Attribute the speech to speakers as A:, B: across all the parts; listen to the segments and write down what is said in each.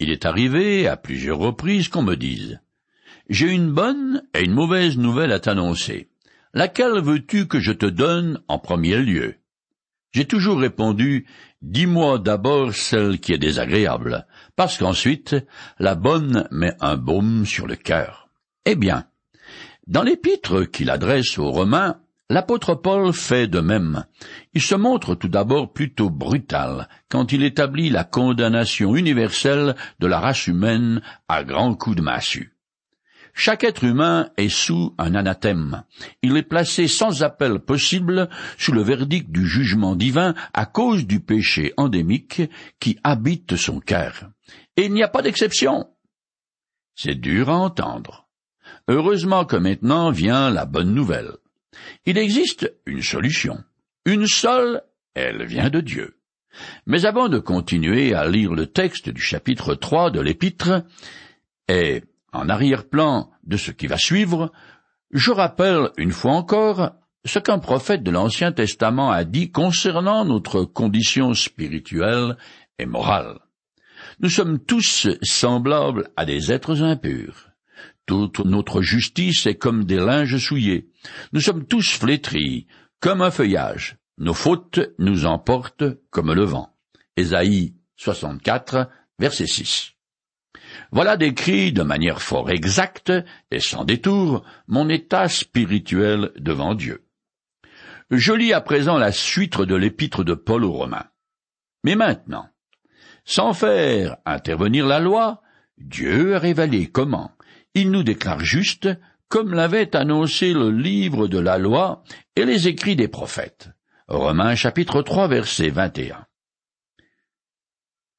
A: Il est arrivé à plusieurs reprises qu'on me dise J'ai une bonne et une mauvaise nouvelle à t'annoncer. Laquelle veux-tu que je te donne en premier lieu? J'ai toujours répondu Dis-moi d'abord celle qui est désagréable, parce qu'ensuite la bonne met un baume sur le cœur. Eh bien, dans l'épître qu'il adresse aux Romains, l'apôtre Paul fait de même. Il se montre tout d'abord plutôt brutal quand il établit la condamnation universelle de la race humaine à grands coups de massue. Chaque être humain est sous un anathème. Il est placé sans appel possible sous le verdict du jugement divin à cause du péché endémique qui habite son cœur. Et il n'y a pas d'exception. C'est dur à entendre. Heureusement que maintenant vient la bonne nouvelle. Il existe une solution. Une seule, elle vient de Dieu. Mais avant de continuer à lire le texte du chapitre 3 de l'épître, et en arrière-plan de ce qui va suivre, je rappelle une fois encore ce qu'un prophète de l'Ancien Testament a dit concernant notre condition spirituelle et morale. Nous sommes tous semblables à des êtres impurs. Toute notre justice est comme des linges souillés. Nous sommes tous flétris, comme un feuillage. Nos fautes nous emportent comme le vent. Ésaïe 64, verset 6. Voilà décrit de manière fort exacte et sans détour mon état spirituel devant Dieu. Je lis à présent la suite de l'épître de Paul aux Romains. Mais maintenant, sans faire intervenir la loi, Dieu a révélé comment il nous déclare juste, comme l'avait annoncé le livre de la loi et les écrits des prophètes. Romains chapitre 3 verset 21.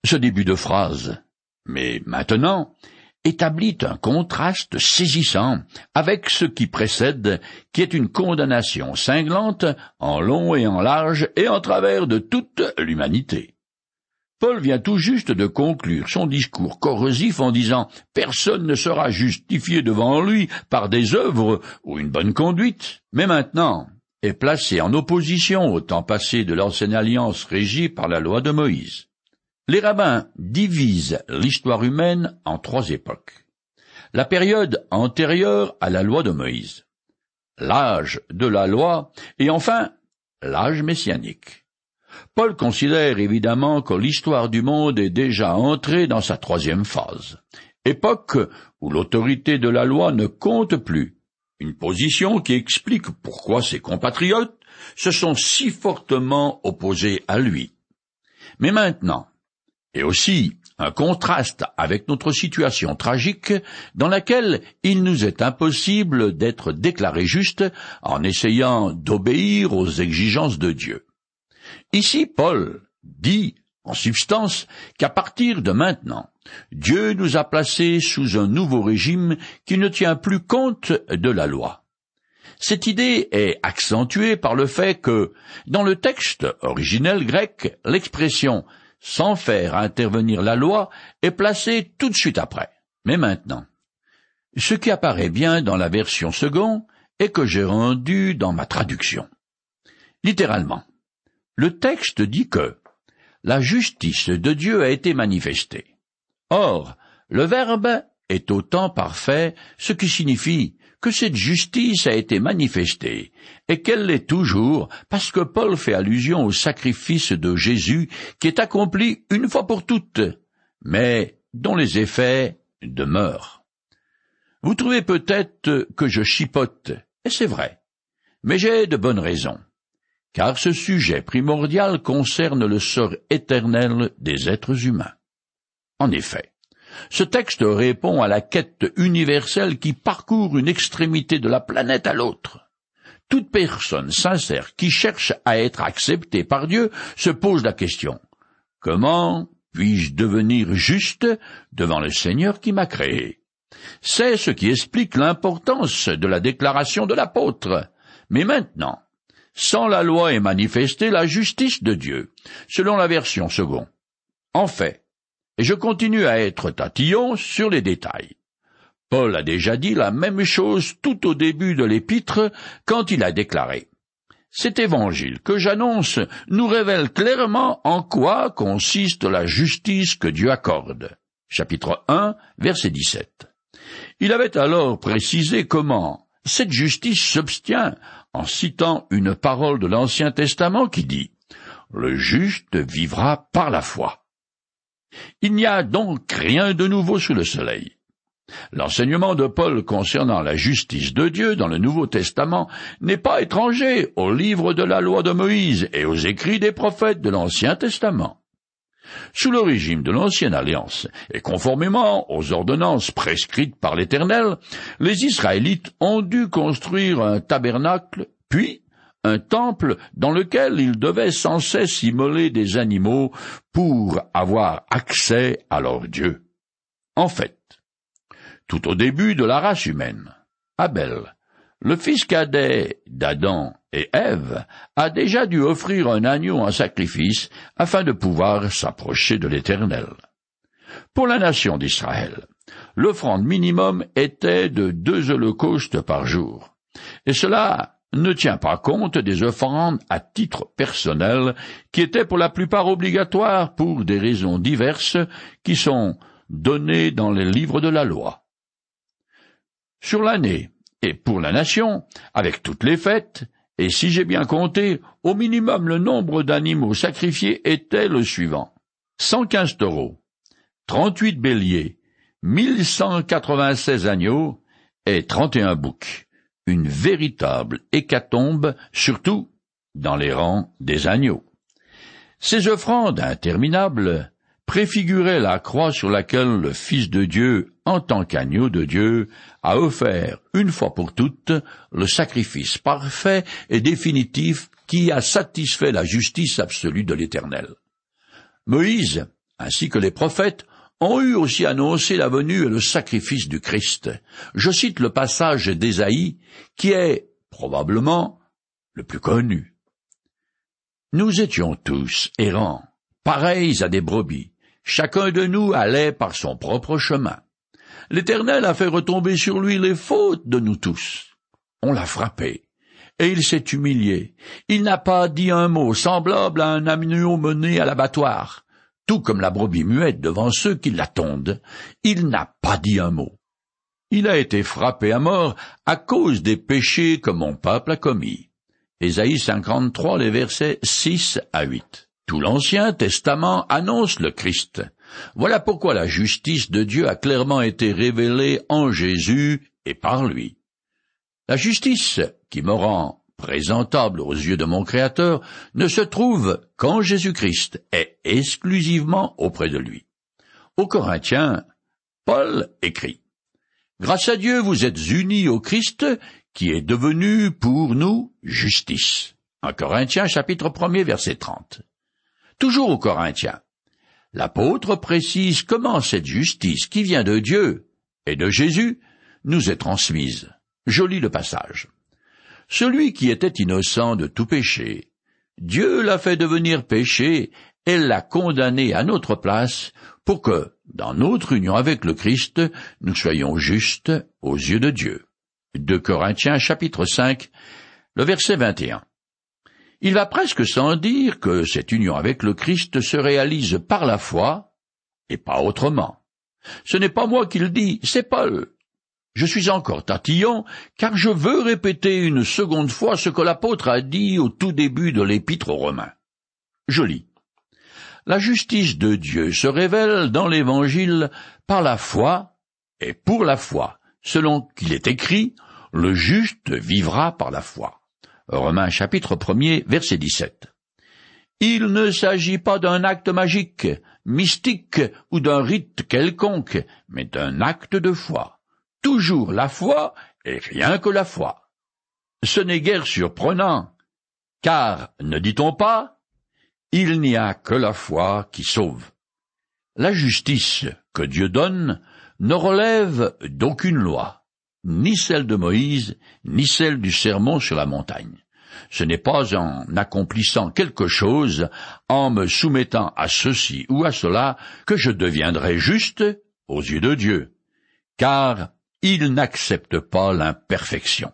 A: Ce début de phrase mais maintenant établit un contraste saisissant avec ce qui précède, qui est une condamnation cinglante en long et en large et en travers de toute l'humanité. Paul vient tout juste de conclure son discours corrosif en disant Personne ne sera justifié devant lui par des œuvres ou une bonne conduite, mais maintenant est placé en opposition au temps passé de l'ancienne alliance régie par la loi de Moïse. Les rabbins divisent l'histoire humaine en trois époques. La période antérieure à la loi de Moïse, l'âge de la loi et enfin l'âge messianique. Paul considère évidemment que l'histoire du monde est déjà entrée dans sa troisième phase, époque où l'autorité de la loi ne compte plus, une position qui explique pourquoi ses compatriotes se sont si fortement opposés à lui. Mais maintenant, et aussi un contraste avec notre situation tragique dans laquelle il nous est impossible d'être déclarés justes en essayant d'obéir aux exigences de Dieu. Ici, Paul dit, en substance, qu'à partir de maintenant, Dieu nous a placés sous un nouveau régime qui ne tient plus compte de la loi. Cette idée est accentuée par le fait que, dans le texte originel grec, l'expression sans faire intervenir la loi, est placé tout de suite après. Mais maintenant, ce qui apparaît bien dans la version seconde est que j'ai rendu dans ma traduction. Littéralement, le texte dit que la justice de Dieu a été manifestée. Or, le verbe est autant parfait, ce qui signifie que cette justice a été manifestée, et qu'elle l'est toujours, parce que Paul fait allusion au sacrifice de Jésus qui est accompli une fois pour toutes, mais dont les effets demeurent. Vous trouvez peut-être que je chipote, et c'est vrai, mais j'ai de bonnes raisons, car ce sujet primordial concerne le sort éternel des êtres humains. En effet, ce texte répond à la quête universelle qui parcourt une extrémité de la planète à l'autre. Toute personne sincère qui cherche à être acceptée par Dieu se pose la question Comment puis-je devenir juste devant le Seigneur qui m'a créé? C'est ce qui explique l'importance de la déclaration de l'apôtre. Mais maintenant, sans la loi est manifestée la justice de Dieu, selon la version seconde. En fait, et je continue à être tatillon sur les détails. Paul a déjà dit la même chose tout au début de l'épître quand il a déclaré Cet évangile que j'annonce nous révèle clairement en quoi consiste la justice que Dieu accorde. chapitre 1, verset 17. Il avait alors précisé comment cette justice s'obtient en citant une parole de l'Ancien Testament qui dit Le juste vivra par la foi. Il n'y a donc rien de nouveau sous le soleil. L'enseignement de Paul concernant la justice de Dieu dans le Nouveau Testament n'est pas étranger au livre de la loi de Moïse et aux écrits des prophètes de l'Ancien Testament. Sous le régime de l'Ancienne Alliance, et conformément aux ordonnances prescrites par l'Éternel, les Israélites ont dû construire un tabernacle, puis un temple dans lequel ils devaient sans cesse immoler des animaux pour avoir accès à leur Dieu. En fait, tout au début de la race humaine, Abel, le fils cadet d'Adam et Ève, a déjà dû offrir un agneau en sacrifice afin de pouvoir s'approcher de l'Éternel. Pour la nation d'Israël, l'offrande minimum était de deux holocaustes par jour, et cela ne tient pas compte des offrandes à titre personnel qui étaient pour la plupart obligatoires pour des raisons diverses qui sont données dans les livres de la loi. Sur l'année et pour la nation, avec toutes les fêtes, et si j'ai bien compté, au minimum le nombre d'animaux sacrifiés était le suivant. 115 taureaux, 38 béliers, 1196 agneaux et 31 boucs une véritable hécatombe, surtout dans les rangs des agneaux. Ces offrandes interminables préfiguraient la croix sur laquelle le Fils de Dieu, en tant qu'agneau de Dieu, a offert une fois pour toutes le sacrifice parfait et définitif qui a satisfait la justice absolue de l'Éternel. Moïse, ainsi que les prophètes, ont eu aussi annoncé la venue et le sacrifice du Christ. Je cite le passage d'Ésaïe, qui est probablement le plus connu. Nous étions tous errants, pareils à des brebis. Chacun de nous allait par son propre chemin. L'Éternel a fait retomber sur lui les fautes de nous tous. On l'a frappé, et il s'est humilié. Il n'a pas dit un mot semblable à un agneau mené à l'abattoir tout comme la brebis muette devant ceux qui l'attendent, il n'a pas dit un mot. Il a été frappé à mort à cause des péchés que mon peuple a commis. Ésaïe 53, les versets 6 à 8. Tout l'Ancien Testament annonce le Christ. Voilà pourquoi la justice de Dieu a clairement été révélée en Jésus et par lui. La justice qui me rend présentable aux yeux de mon Créateur, ne se trouve qu'en Jésus-Christ et exclusivement auprès de lui. Aux Corinthiens, Paul écrit Grâce à Dieu, vous êtes unis au Christ, qui est devenu pour nous justice. En Corinthiens chapitre 1 verset 30. Toujours aux Corinthiens. L'apôtre précise comment cette justice qui vient de Dieu et de Jésus nous est transmise. Je lis le passage. Celui qui était innocent de tout péché, Dieu l'a fait devenir péché et l'a condamné à notre place pour que, dans notre union avec le Christ, nous soyons justes aux yeux de Dieu. Corinthiens chapitre 5, le verset 21. Il va presque sans dire que cette union avec le Christ se réalise par la foi et pas autrement. Ce n'est pas moi qui le dis, c'est Paul. Je suis encore tatillon, car je veux répéter une seconde fois ce que l'apôtre a dit au tout début de l'épître aux Romains. Je lis. La justice de Dieu se révèle dans l'Évangile par la foi et pour la foi, selon qu'il est écrit, le juste vivra par la foi. Romains chapitre 1 verset 17. Il ne s'agit pas d'un acte magique, mystique ou d'un rite quelconque, mais d'un acte de foi toujours la foi et rien que la foi. Ce n'est guère surprenant, car, ne dit-on pas, il n'y a que la foi qui sauve. La justice que Dieu donne ne relève d'aucune loi, ni celle de Moïse, ni celle du sermon sur la montagne. Ce n'est pas en accomplissant quelque chose, en me soumettant à ceci ou à cela, que je deviendrai juste aux yeux de Dieu. Car il n'accepte pas l'imperfection.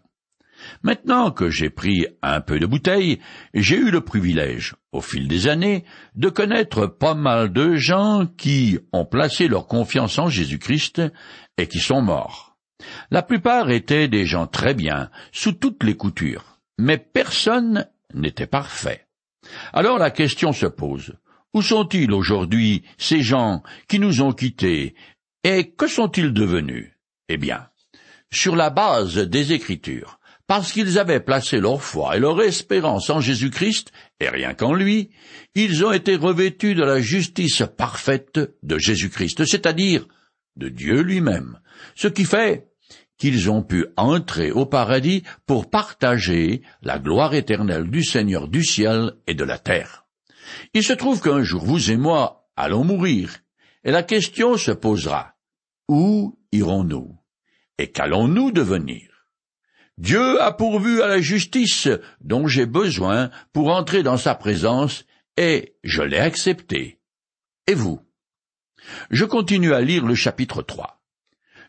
A: Maintenant que j'ai pris un peu de bouteille, j'ai eu le privilège, au fil des années, de connaître pas mal de gens qui ont placé leur confiance en Jésus-Christ et qui sont morts. La plupart étaient des gens très bien, sous toutes les coutures, mais personne n'était parfait. Alors la question se pose. Où sont-ils aujourd'hui ces gens qui nous ont quittés et que sont-ils devenus? Eh bien, sur la base des Écritures, parce qu'ils avaient placé leur foi et leur espérance en Jésus-Christ, et rien qu'en lui, ils ont été revêtus de la justice parfaite de Jésus-Christ, c'est-à-dire de Dieu lui-même, ce qui fait qu'ils ont pu entrer au paradis pour partager la gloire éternelle du Seigneur du ciel et de la terre. Il se trouve qu'un jour vous et moi allons mourir, et la question se posera où irons-nous et qu'allons-nous devenir? Dieu a pourvu à la justice dont j'ai besoin pour entrer dans sa présence, et je l'ai accepté. Et vous? Je continue à lire le chapitre 3.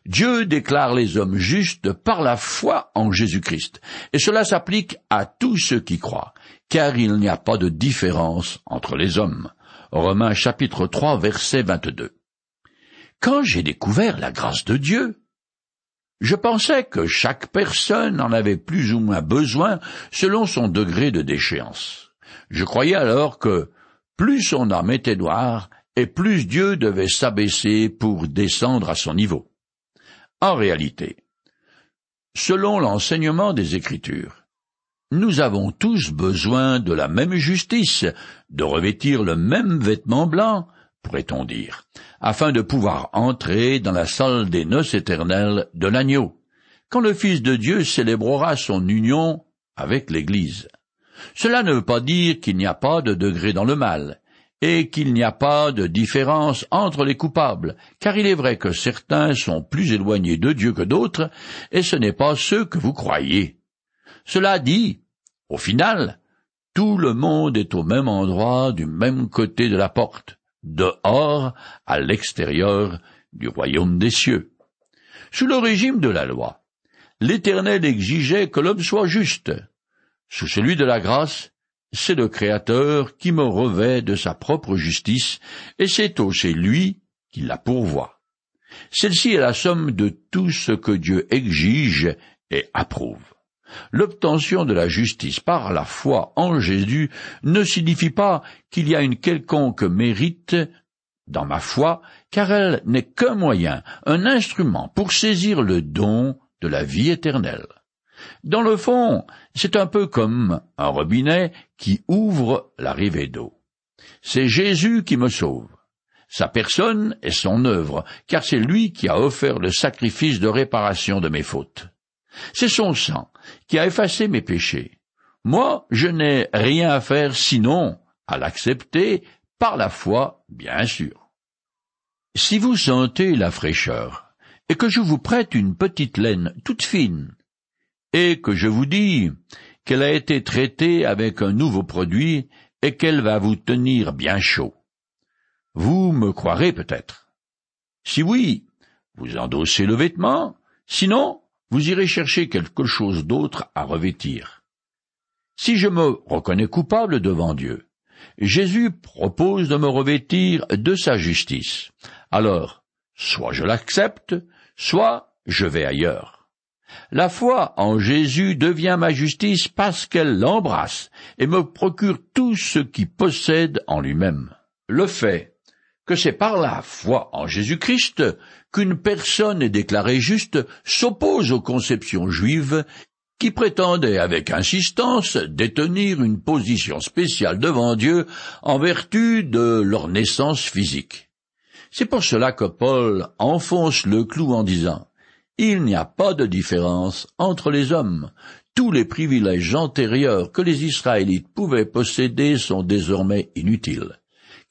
A: Dieu déclare les hommes justes par la foi en Jésus-Christ, et cela s'applique à tous ceux qui croient, car il n'y a pas de différence entre les hommes. Romains chapitre 3 verset 22. Quand j'ai découvert la grâce de Dieu, je pensais que chaque personne en avait plus ou moins besoin selon son degré de déchéance. Je croyais alors que plus son âme était noire, et plus Dieu devait s'abaisser pour descendre à son niveau. En réalité, selon l'enseignement des Écritures, nous avons tous besoin de la même justice, de revêtir le même vêtement blanc, pourrait-on dire, afin de pouvoir entrer dans la salle des noces éternelles de l'agneau, quand le Fils de Dieu célébrera son union avec l'Église. Cela ne veut pas dire qu'il n'y a pas de degré dans le mal, et qu'il n'y a pas de différence entre les coupables, car il est vrai que certains sont plus éloignés de Dieu que d'autres, et ce n'est pas ceux que vous croyez. Cela dit, au final, tout le monde est au même endroit, du même côté de la porte dehors, à l'extérieur du royaume des cieux. Sous le régime de la loi, l'Éternel exigeait que l'homme soit juste. Sous celui de la grâce, c'est le Créateur qui me revêt de sa propre justice, et c'est aussi lui qui la pourvoit. Celle-ci est la somme de tout ce que Dieu exige et approuve. L'obtention de la justice par la foi en Jésus ne signifie pas qu'il y a une quelconque mérite dans ma foi, car elle n'est qu'un moyen, un instrument pour saisir le don de la vie éternelle. Dans le fond, c'est un peu comme un robinet qui ouvre l'arrivée d'eau. C'est Jésus qui me sauve. Sa personne est son œuvre, car c'est lui qui a offert le sacrifice de réparation de mes fautes. C'est son sang qui a effacé mes péchés. Moi, je n'ai rien à faire sinon à l'accepter par la foi, bien sûr. Si vous sentez la fraîcheur, et que je vous prête une petite laine toute fine, et que je vous dis qu'elle a été traitée avec un nouveau produit et qu'elle va vous tenir bien chaud, vous me croirez peut-être. Si oui, vous endossez le vêtement, sinon, vous irez chercher quelque chose d'autre à revêtir. Si je me reconnais coupable devant Dieu, Jésus propose de me revêtir de sa justice. Alors, soit je l'accepte, soit je vais ailleurs. La foi en Jésus devient ma justice parce qu'elle l'embrasse et me procure tout ce qui possède en lui-même. Le fait que c'est par la foi en Jésus-Christ qu'une personne est déclarée juste s'oppose aux conceptions juives qui prétendaient avec insistance détenir une position spéciale devant Dieu en vertu de leur naissance physique. C'est pour cela que Paul enfonce le clou en disant Il n'y a pas de différence entre les hommes. Tous les privilèges antérieurs que les Israélites pouvaient posséder sont désormais inutiles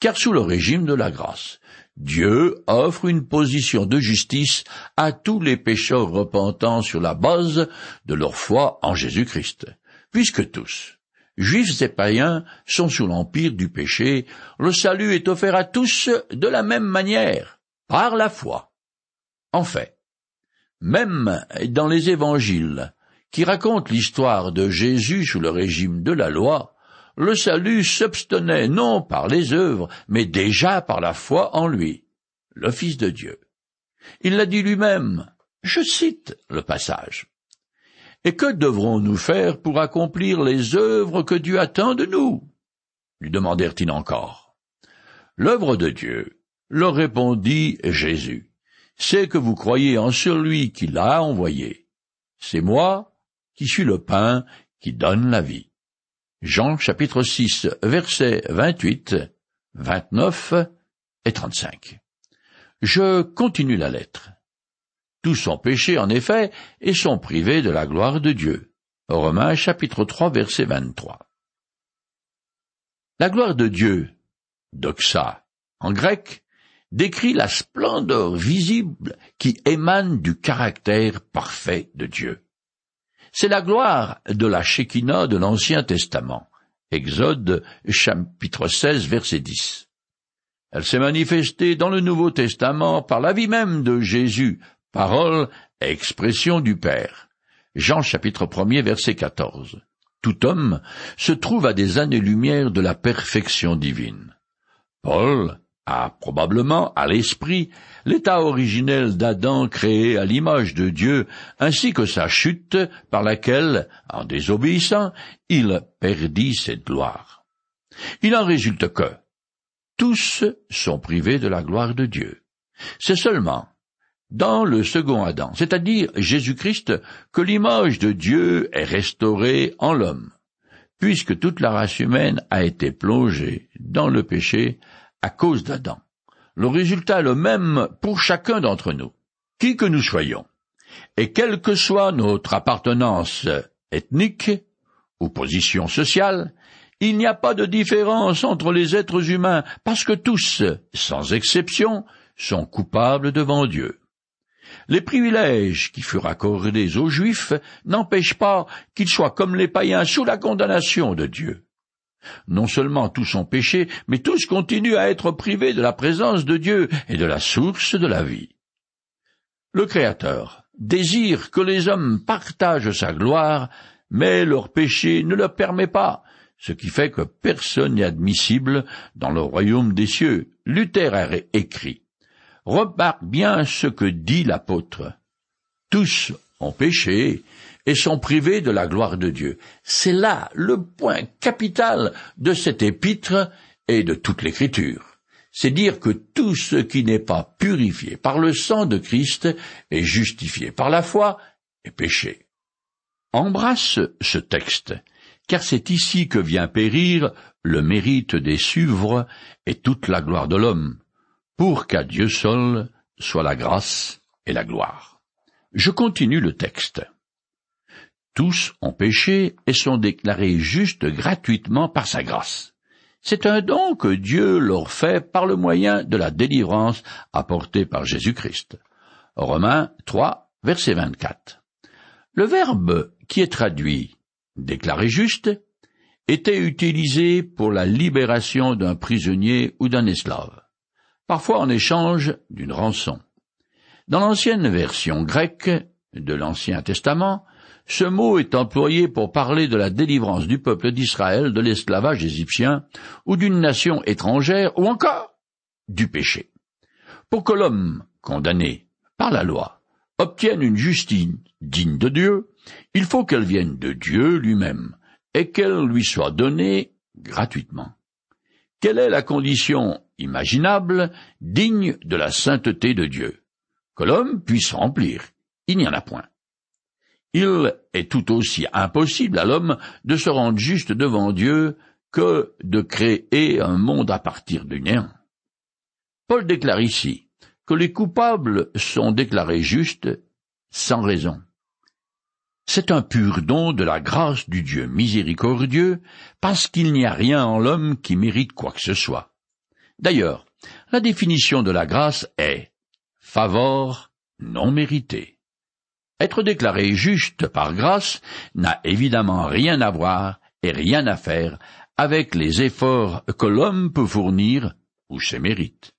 A: car sous le régime de la grâce, Dieu offre une position de justice à tous les pécheurs repentants sur la base de leur foi en Jésus-Christ. Puisque tous, juifs et païens, sont sous l'empire du péché, le salut est offert à tous de la même manière, par la foi. En fait, même dans les évangiles, qui raconte l'histoire de Jésus sous le régime de la loi, le salut s'obstenait non par les œuvres, mais déjà par la foi en lui, le Fils de Dieu. Il l'a dit lui-même. Je cite le passage. Et que devrons-nous faire pour accomplir les œuvres que Dieu attend de nous? lui demandèrent-ils encore. L'œuvre de Dieu, leur répondit Jésus, c'est que vous croyez en celui qui l'a envoyé. C'est moi qui suis le pain qui donne la vie. Jean chapitre 6 versets 28, 29 et 35. Je continue la lettre. Tous sont péchés en effet et sont privés de la gloire de Dieu. Romains chapitre 3 verset 23. La gloire de Dieu, doxa en grec, décrit la splendeur visible qui émane du caractère parfait de Dieu. C'est la gloire de la Shekinah de l'Ancien Testament. Exode chapitre 16 verset 10. Elle s'est manifestée dans le Nouveau Testament par la vie même de Jésus, parole et expression du Père. Jean chapitre 1 verset 14. Tout homme se trouve à des années-lumière de la perfection divine. Paul a probablement à l'esprit l'état originel d'Adam créé à l'image de Dieu, ainsi que sa chute par laquelle, en désobéissant, il perdit cette gloire. Il en résulte que tous sont privés de la gloire de Dieu. C'est seulement dans le second Adam, c'est-à-dire Jésus-Christ, que l'image de Dieu est restaurée en l'homme, puisque toute la race humaine a été plongée dans le péché à cause d'Adam. Le résultat est le même pour chacun d'entre nous, qui que nous soyons. Et quelle que soit notre appartenance ethnique ou position sociale, il n'y a pas de différence entre les êtres humains parce que tous, sans exception, sont coupables devant Dieu. Les privilèges qui furent accordés aux Juifs n'empêchent pas qu'ils soient comme les païens sous la condamnation de Dieu. Non seulement tous ont péché, mais tous continuent à être privés de la présence de Dieu et de la source de la vie. Le Créateur désire que les hommes partagent sa gloire, mais leur péché ne le permet pas, ce qui fait que personne n'est admissible dans le royaume des cieux. Luther a écrit. Remarque bien ce que dit l'apôtre. Tous ont péché et sont privés de la gloire de Dieu. C'est là le point capital de cette épître et de toute l'écriture. C'est dire que tout ce qui n'est pas purifié par le sang de Christ est justifié par la foi et péché. Embrasse ce texte, car c'est ici que vient périr le mérite des suvres et toute la gloire de l'homme, pour qu'à Dieu seul soit la grâce et la gloire. Je continue le texte. Tous ont péché et sont déclarés justes gratuitement par sa grâce. C'est un don que Dieu leur fait par le moyen de la délivrance apportée par Jésus-Christ. Romains 3, verset 24. Le verbe qui est traduit déclaré juste était utilisé pour la libération d'un prisonnier ou d'un esclave, parfois en échange d'une rançon. Dans l'ancienne version grecque de l'Ancien Testament, ce mot est employé pour parler de la délivrance du peuple d'Israël de l'esclavage égyptien ou d'une nation étrangère ou encore du péché. Pour que l'homme condamné par la loi obtienne une justice digne de Dieu, il faut qu'elle vienne de Dieu lui-même et qu'elle lui soit donnée gratuitement. Quelle est la condition imaginable digne de la sainteté de Dieu? Que l'homme puisse remplir. Il n'y en a point. Il est tout aussi impossible à l'homme de se rendre juste devant Dieu que de créer un monde à partir du néant. Paul déclare ici que les coupables sont déclarés justes sans raison. C'est un pur don de la grâce du Dieu miséricordieux, parce qu'il n'y a rien en l'homme qui mérite quoi que ce soit. D'ailleurs, la définition de la grâce est favor non mérité. Être déclaré juste par grâce n'a évidemment rien à voir et rien à faire avec les efforts que l'homme peut fournir ou ses mérites.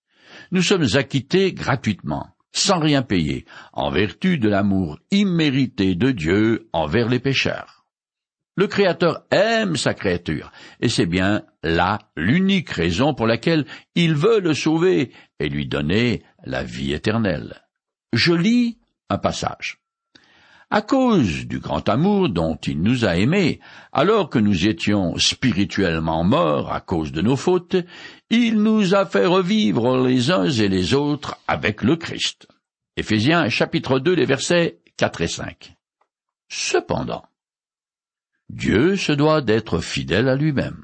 A: Nous sommes acquittés gratuitement, sans rien payer, en vertu de l'amour immérité de Dieu envers les pécheurs. Le Créateur aime sa créature, et c'est bien là l'unique raison pour laquelle il veut le sauver et lui donner la vie éternelle. Je lis un passage. À cause du grand amour dont il nous a aimés, alors que nous étions spirituellement morts à cause de nos fautes, il nous a fait revivre les uns et les autres avec le Christ. Éphésiens chapitre 2 les versets 4 et 5. Cependant, Dieu se doit d'être fidèle à lui-même.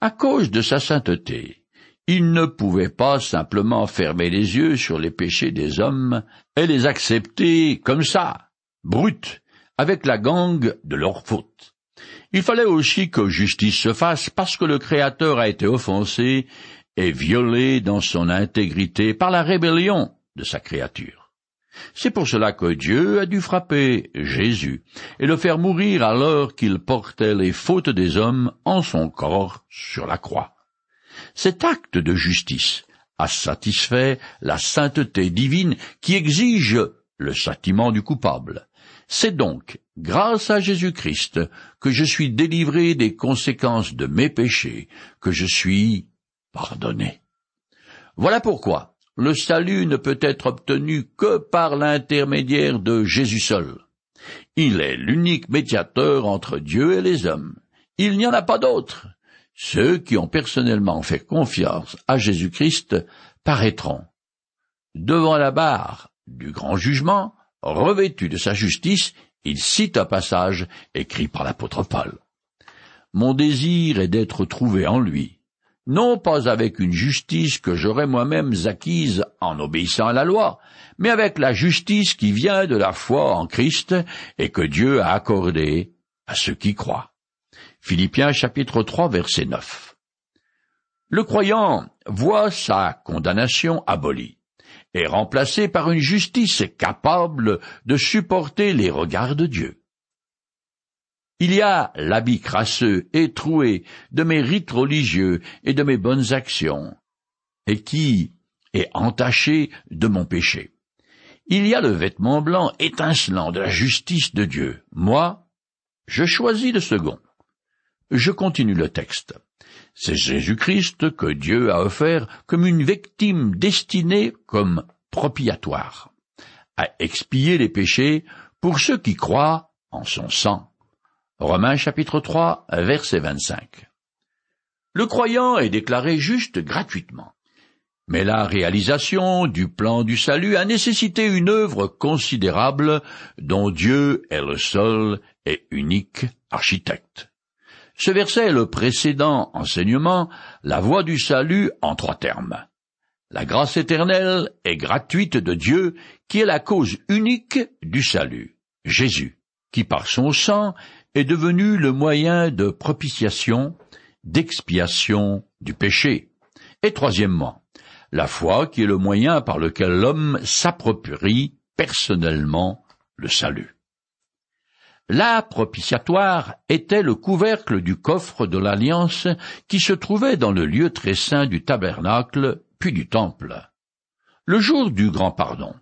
A: À cause de sa sainteté, il ne pouvait pas simplement fermer les yeux sur les péchés des hommes et les accepter comme ça, brutes, avec la gangue de leur faute. Il fallait aussi que justice se fasse parce que le Créateur a été offensé et violé dans son intégrité par la rébellion de sa créature. C'est pour cela que Dieu a dû frapper Jésus et le faire mourir alors qu'il portait les fautes des hommes en son corps sur la croix. Cet acte de justice a satisfait la sainteté divine qui exige le châtiment du coupable. C'est donc grâce à Jésus-Christ que je suis délivré des conséquences de mes péchés, que je suis pardonné. Voilà pourquoi le salut ne peut être obtenu que par l'intermédiaire de Jésus seul. Il est l'unique médiateur entre Dieu et les hommes. Il n'y en a pas d'autre. Ceux qui ont personnellement fait confiance à Jésus-Christ paraîtront devant la barre du grand jugement Revêtu de sa justice, il cite un passage écrit par l'apôtre Paul. Mon désir est d'être trouvé en lui, non pas avec une justice que j'aurais moi-même acquise en obéissant à la loi, mais avec la justice qui vient de la foi en Christ et que Dieu a accordée à ceux qui croient. Philippiens chapitre 3 verset 9. Le croyant voit sa condamnation abolie est remplacé par une justice capable de supporter les regards de Dieu. Il y a l'habit crasseux et troué de mes rites religieux et de mes bonnes actions, et qui est entaché de mon péché. Il y a le vêtement blanc étincelant de la justice de Dieu. Moi, je choisis le second. Je continue le texte. C'est Jésus-Christ que Dieu a offert comme une victime destinée comme propiatoire, à expier les péchés pour ceux qui croient en son sang. Romains chapitre 3 verset 25. Le croyant est déclaré juste gratuitement. Mais la réalisation du plan du salut a nécessité une œuvre considérable dont Dieu est le seul et unique architecte. Ce verset est le précédent enseignement, la voie du salut en trois termes. La grâce éternelle est gratuite de Dieu, qui est la cause unique du salut. Jésus, qui par son sang est devenu le moyen de propitiation, d'expiation du péché. Et troisièmement, la foi qui est le moyen par lequel l'homme s'approprie personnellement le salut. La propitiatoire était le couvercle du coffre de l'alliance qui se trouvait dans le lieu très saint du tabernacle puis du temple. Le jour du grand pardon,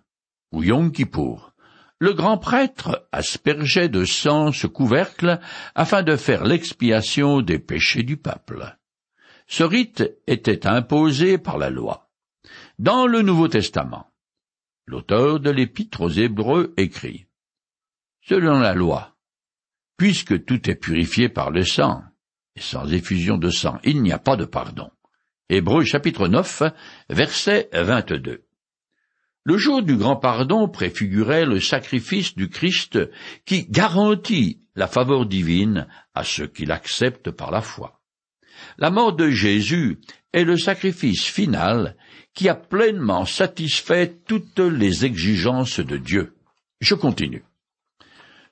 A: ou Yom Kippour, le grand prêtre aspergeait de sang ce couvercle afin de faire l'expiation des péchés du peuple. Ce rite était imposé par la loi. Dans le Nouveau Testament, l'auteur de l'Épître aux Hébreux écrit Selon la loi, puisque tout est purifié par le sang, et sans effusion de sang, il n'y a pas de pardon. Hébreux chapitre 9, verset 22. Le jour du grand pardon préfigurait le sacrifice du Christ qui garantit la faveur divine à ceux qui l'acceptent par la foi. La mort de Jésus est le sacrifice final qui a pleinement satisfait toutes les exigences de Dieu. Je continue.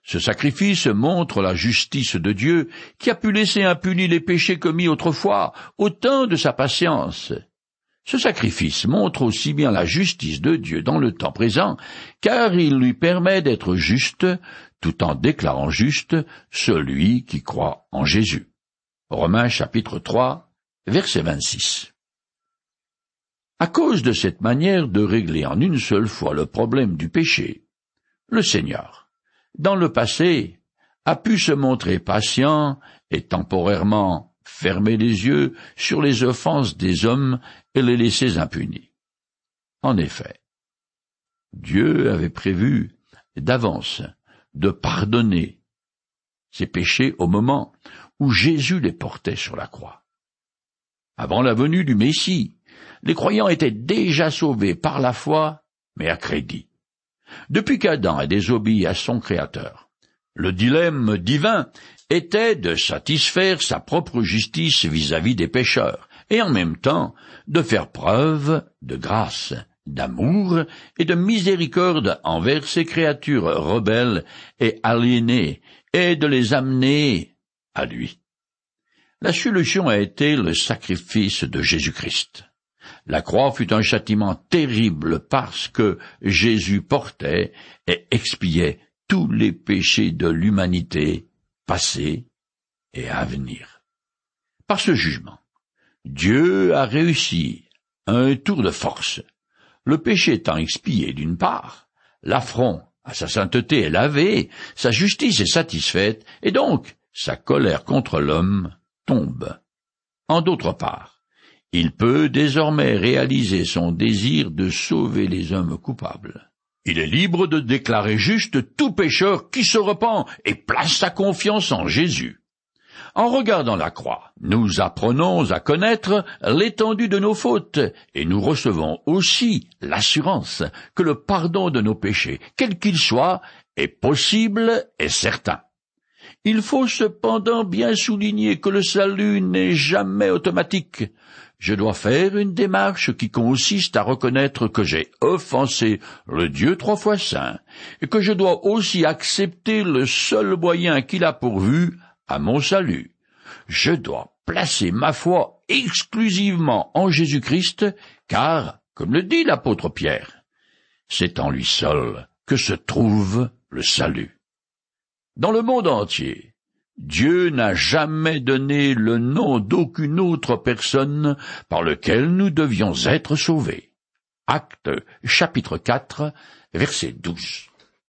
A: Ce sacrifice montre la justice de Dieu qui a pu laisser impunis les péchés commis autrefois au temps de sa patience. Ce sacrifice montre aussi bien la justice de Dieu dans le temps présent, car il lui permet d'être juste tout en déclarant juste celui qui croit en Jésus. Romains chapitre 3, verset 26. À cause de cette manière de régler en une seule fois le problème du péché, le Seigneur, dans le passé, a pu se montrer patient et temporairement fermer les yeux sur les offenses des hommes et les laisser impunis. En effet, Dieu avait prévu d'avance de pardonner ses péchés au moment où Jésus les portait sur la croix. Avant la venue du Messie, les croyants étaient déjà sauvés par la foi, mais à crédit. Depuis qu'Adam a désobéi à son Créateur, le dilemme divin était de satisfaire sa propre justice vis-à-vis des pécheurs, et en même temps de faire preuve de grâce, d'amour et de miséricorde envers ces créatures rebelles et aliénées, et de les amener à lui. La solution a été le sacrifice de Jésus-Christ. La croix fut un châtiment terrible parce que Jésus portait et expiait tous les péchés de l'humanité passée et à venir. Par ce jugement, Dieu a réussi un tour de force. Le péché étant expié d'une part, l'affront à sa sainteté est lavé, sa justice est satisfaite, et donc sa colère contre l'homme tombe. En d'autre part, il peut désormais réaliser son désir de sauver les hommes coupables. Il est libre de déclarer juste tout pécheur qui se repent et place sa confiance en Jésus. En regardant la croix, nous apprenons à connaître l'étendue de nos fautes, et nous recevons aussi l'assurance que le pardon de nos péchés, quels qu'ils soient, est possible et certain. Il faut cependant bien souligner que le salut n'est jamais automatique je dois faire une démarche qui consiste à reconnaître que j'ai offensé le Dieu trois fois saint, et que je dois aussi accepter le seul moyen qu'il a pourvu à mon salut. Je dois placer ma foi exclusivement en Jésus-Christ, car, comme le dit l'apôtre Pierre, c'est en lui seul que se trouve le salut. Dans le monde entier, Dieu n'a jamais donné le nom d'aucune autre personne par lequel nous devions être sauvés. Acte chapitre 4 verset 12.